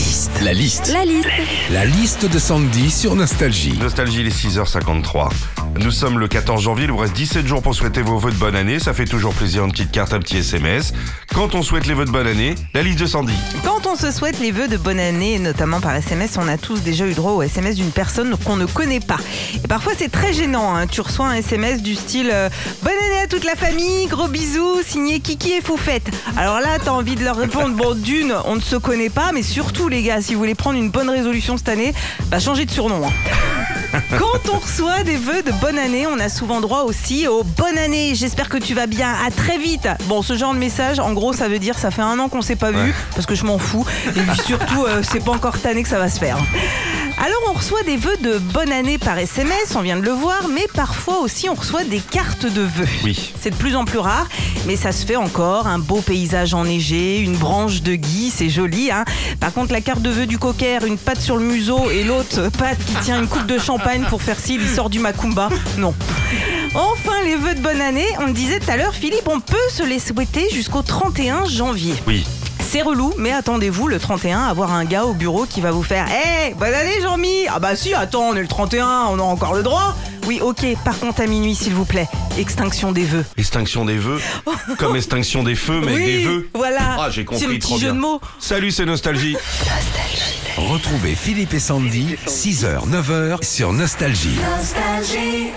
liste. La liste. La liste. La liste de Sandy sur Nostalgie. Nostalgie, les 6h53. Nous sommes le 14 janvier, il vous reste 17 jours pour souhaiter vos vœux de bonne année. Ça fait toujours plaisir, une petite carte, un petit SMS. Quand on souhaite les vœux de bonne année, la liste de Sandy. Quand on se souhaite les vœux de bonne année, notamment par SMS, on a tous déjà eu droit au SMS d'une personne qu'on ne connaît pas. Et parfois c'est très gênant. hein. Tu reçois un SMS du style euh, Bonne année à toute la famille, gros bisous, signé Kiki et Foufette. Alors là, t'as envie de leur répondre Bon, d'une, on ne se connaît pas, mais surtout les gars, si vous voulez prendre une bonne résolution cette année, bah changez de surnom. hein. Quand on reçoit des vœux de bonne année, on a souvent droit aussi au bonne année. J'espère que tu vas bien. À très vite. Bon, ce genre de message, en gros, ça veut dire ça fait un an qu'on s'est pas vu Ouais. parce que je m'en fous. Et puis surtout, euh, c'est pas encore tanné que ça va se faire. Alors, on reçoit des vœux de bonne année par SMS, on vient de le voir, mais parfois aussi on reçoit des cartes de vœux. Oui. C'est de plus en plus rare, mais ça se fait encore. Un beau paysage enneigé, une branche de gui, c'est joli. Hein Par contre, la carte de vœux du cocker, une patte sur le museau et l'autre patte qui tient une coupe de champagne pour faire s'il sort du macumba, non. Enfin, les vœux de bonne année, on le disait tout à l'heure, Philippe, on peut se les souhaiter jusqu'au 31 janvier. Oui. C'est relou, mais attendez-vous le 31 à avoir un gars au bureau qui va vous faire Hé, bonne année Jean-Mi Ah bah si, attends, on est le 31, on a encore le droit Oui, ok, par contre à minuit s'il vous plaît, extinction des vœux. Extinction des vœux. Comme extinction des feux, mais oui, des vœux. voilà, Ah, j'ai compris, c'est le trop petit jeu bien. de mots. Salut, c'est Nostalgie. Retrouvez Philippe et Sandy, 6h, 9h sur Nostalgie. Nostalgie.